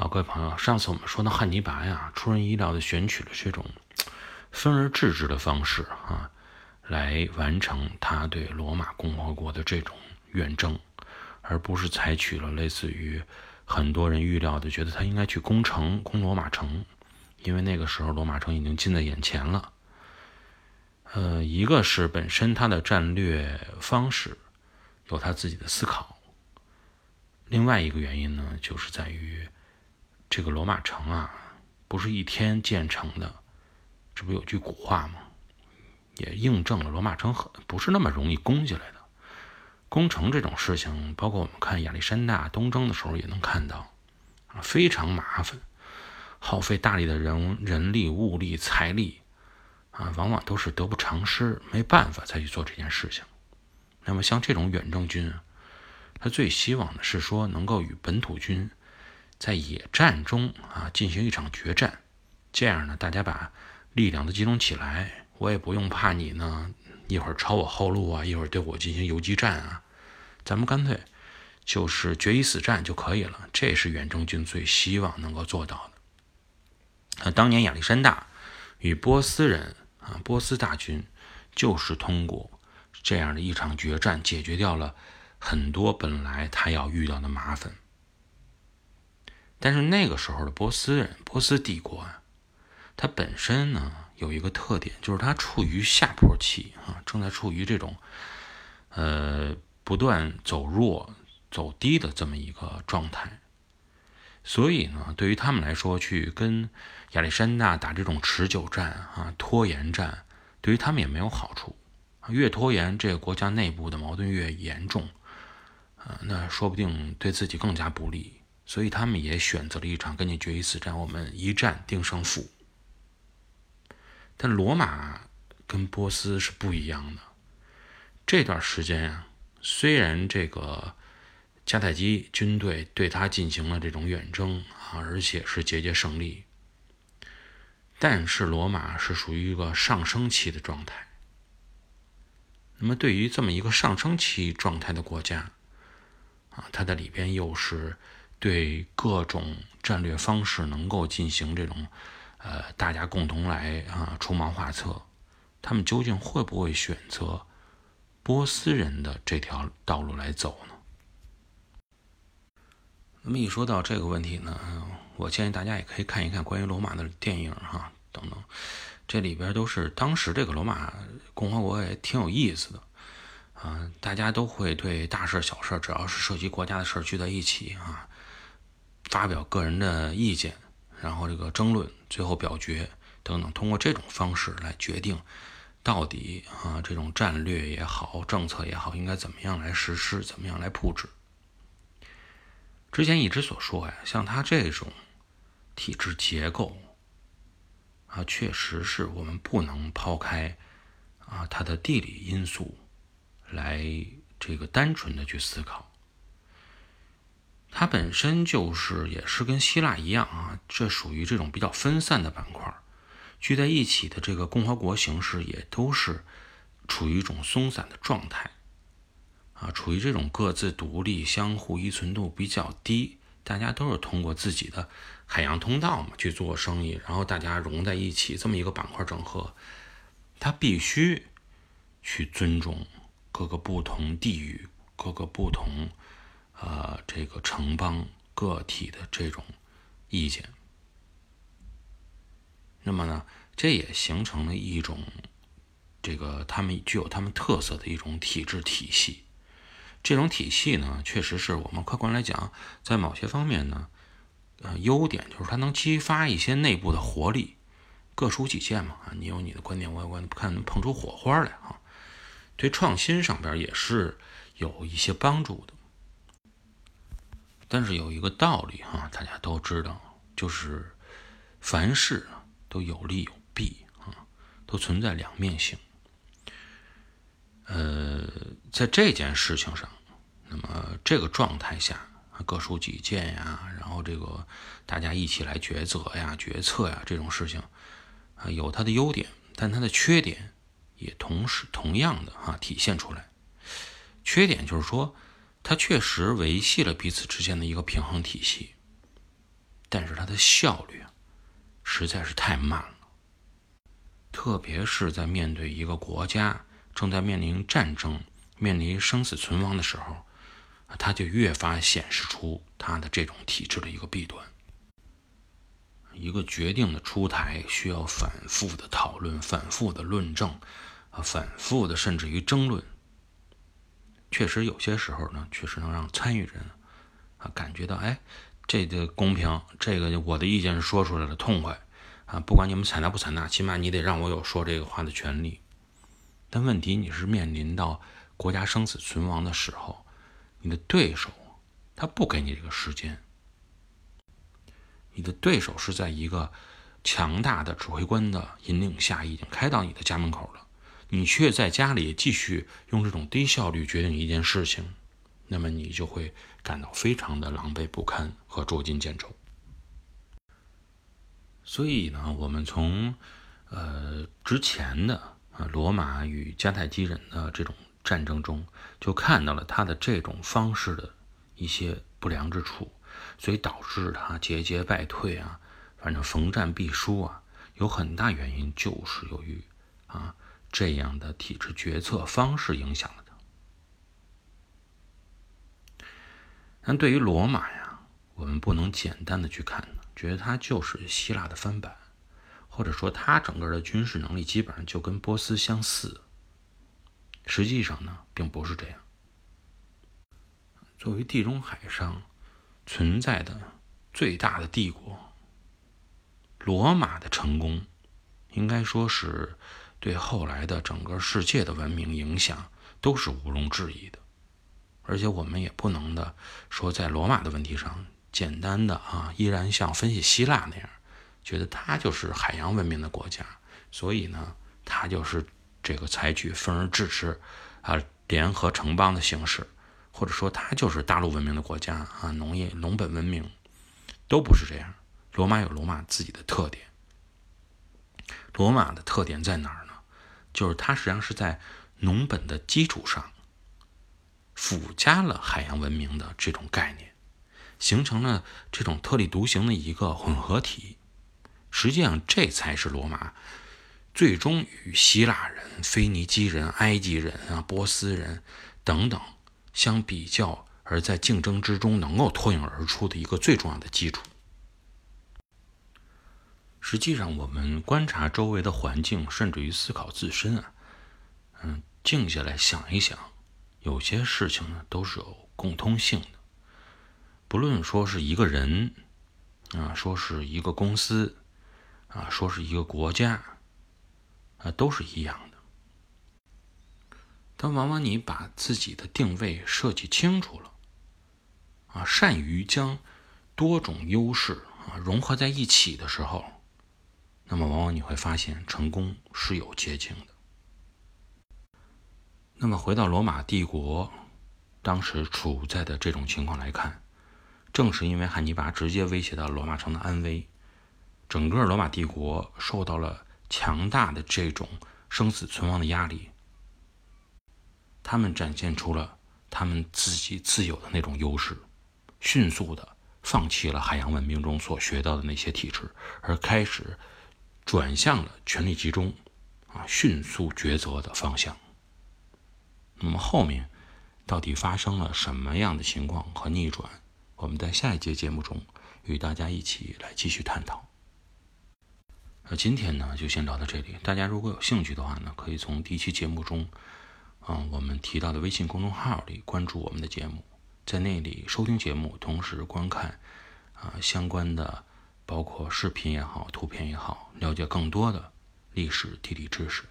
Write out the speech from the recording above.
好，各位朋友，上次我们说到汉尼拔呀，出人意料的选取了这种分而治之的方式啊，来完成他对罗马共和国的这种远征，而不是采取了类似于很多人预料的，觉得他应该去攻城、攻罗马城，因为那个时候罗马城已经近在眼前了。呃，一个是本身他的战略方式有他自己的思考，另外一个原因呢，就是在于。这个罗马城啊，不是一天建成的，这不有句古话吗？也印证了罗马城很不是那么容易攻下来的。攻城这种事情，包括我们看亚历山大东征的时候也能看到，啊，非常麻烦，耗费大力的人人力、物力、财力，啊，往往都是得不偿失，没办法再去做这件事情。那么像这种远征军，他最希望的是说能够与本土军。在野战中啊，进行一场决战，这样呢，大家把力量都集中起来，我也不用怕你呢，一会儿抄我后路啊，一会儿对我进行游击战啊，咱们干脆就是决一死战就可以了。这是远征军最希望能够做到的。那当年亚历山大与波斯人啊，波斯大军就是通过这样的一场决战，解决掉了很多本来他要遇到的麻烦。但是那个时候的波斯人，波斯帝国啊，它本身呢有一个特点，就是它处于下坡期啊，正在处于这种呃不断走弱、走低的这么一个状态。所以呢，对于他们来说，去跟亚历山大打这种持久战啊、拖延战，对于他们也没有好处。越拖延，这个国家内部的矛盾越严重啊，那说不定对自己更加不利。所以他们也选择了一场跟你决一死战，我们一战定胜负。但罗马跟波斯是不一样的。这段时间啊，虽然这个迦太基军队对他进行了这种远征啊，而且是节节胜利，但是罗马是属于一个上升期的状态。那么，对于这么一个上升期状态的国家啊，它的里边又是。对各种战略方式能够进行这种，呃，大家共同来啊出谋划策，他们究竟会不会选择波斯人的这条道路来走呢？那么一说到这个问题呢，我建议大家也可以看一看关于罗马的电影哈等等，这里边都是当时这个罗马共和国也挺有意思的啊，大家都会对大事小事，只要是涉及国家的事聚在一起啊。发表个人的意见，然后这个争论，最后表决等等，通过这种方式来决定，到底啊这种战略也好，政策也好，应该怎么样来实施，怎么样来布置。之前一直所说呀，像他这种体制结构啊，确实是我们不能抛开啊它的地理因素来这个单纯的去思考。它本身就是也是跟希腊一样啊，这属于这种比较分散的板块，聚在一起的这个共和国形式也都是处于一种松散的状态，啊，处于这种各自独立、相互依存度比较低，大家都是通过自己的海洋通道嘛去做生意，然后大家融在一起这么一个板块整合，它必须去尊重各个不同地域、各个不同。呃，这个城邦个体的这种意见，那么呢，这也形成了一种这个他们具有他们特色的一种体制体系。这种体系呢，确实是我们客观来讲，在某些方面呢，呃，优点就是它能激发一些内部的活力，各抒己见嘛。啊，你有你的观点，我有观点，看能碰出火花来啊。对创新上边也是有一些帮助的。但是有一个道理哈，大家都知道，就是凡事都有利有弊啊，都存在两面性。呃，在这件事情上，那么这个状态下，各抒己见呀，然后这个大家一起来抉择呀、决策呀，这种事情啊，有它的优点，但它的缺点也同时同样的哈体现出来。缺点就是说。它确实维系了彼此之间的一个平衡体系，但是它的效率，实在是太慢了。特别是在面对一个国家正在面临战争、面临生死存亡的时候，它就越发显示出它的这种体制的一个弊端。一个决定的出台需要反复的讨论、反复的论证，啊，反复的甚至于争论。确实有些时候呢，确实能让参与人啊感觉到，哎，这个公平，这个我的意见是说出来了，痛快啊！不管你们采纳不采纳，起码你得让我有说这个话的权利。但问题你是面临到国家生死存亡的时候，你的对手他不给你这个时间，你的对手是在一个强大的指挥官的引领下，已经开到你的家门口了。你却在家里继续用这种低效率决定一件事情，那么你就会感到非常的狼狈不堪和捉襟见肘。所以呢，我们从呃之前的啊罗马与迦太基人的这种战争中，就看到了他的这种方式的一些不良之处，所以导致他节节败退啊，反正逢战必输啊，有很大原因就是由于。这样的体制决策方式影响了他。但对于罗马呀，我们不能简单的去看，觉得它就是希腊的翻版，或者说它整个的军事能力基本上就跟波斯相似。实际上呢，并不是这样。作为地中海上存在的最大的帝国，罗马的成功，应该说是。对后来的整个世界的文明影响都是毋庸置疑的，而且我们也不能的说在罗马的问题上简单的啊，依然像分析希腊那样，觉得它就是海洋文明的国家，所以呢，它就是这个采取分而治之啊，联合城邦的形式，或者说它就是大陆文明的国家啊，农业农本文明都不是这样。罗马有罗马自己的特点，罗马的特点在哪儿？就是它实际上是在农本的基础上附加了海洋文明的这种概念，形成了这种特立独行的一个混合体。实际上，这才是罗马最终与希腊人、腓尼基人、埃及人啊、波斯人等等相比较，而在竞争之中能够脱颖而出的一个最重要的基础。实际上，我们观察周围的环境，甚至于思考自身啊，嗯，静下来想一想，有些事情呢都是有共通性的。不论说是一个人啊，说是一个公司啊，说是一个国家啊，都是一样的。但往往你把自己的定位设计清楚了啊，善于将多种优势啊融合在一起的时候。那么，往往你会发现，成功是有捷径的。那么，回到罗马帝国当时处在的这种情况来看，正是因为汉尼拔直接威胁到罗马城的安危，整个罗马帝国受到了强大的这种生死存亡的压力，他们展现出了他们自己自有的那种优势，迅速的放弃了海洋文明中所学到的那些体制，而开始。转向了权力集中，啊，迅速抉择的方向。那么后面到底发生了什么样的情况和逆转？我们在下一节节目中与大家一起来继续探讨。那今天呢，就先聊到这里。大家如果有兴趣的话呢，可以从第一期节目中，嗯，我们提到的微信公众号里关注我们的节目，在那里收听节目，同时观看啊相关的。包括视频也好，图片也好，了解更多的历史地理知识。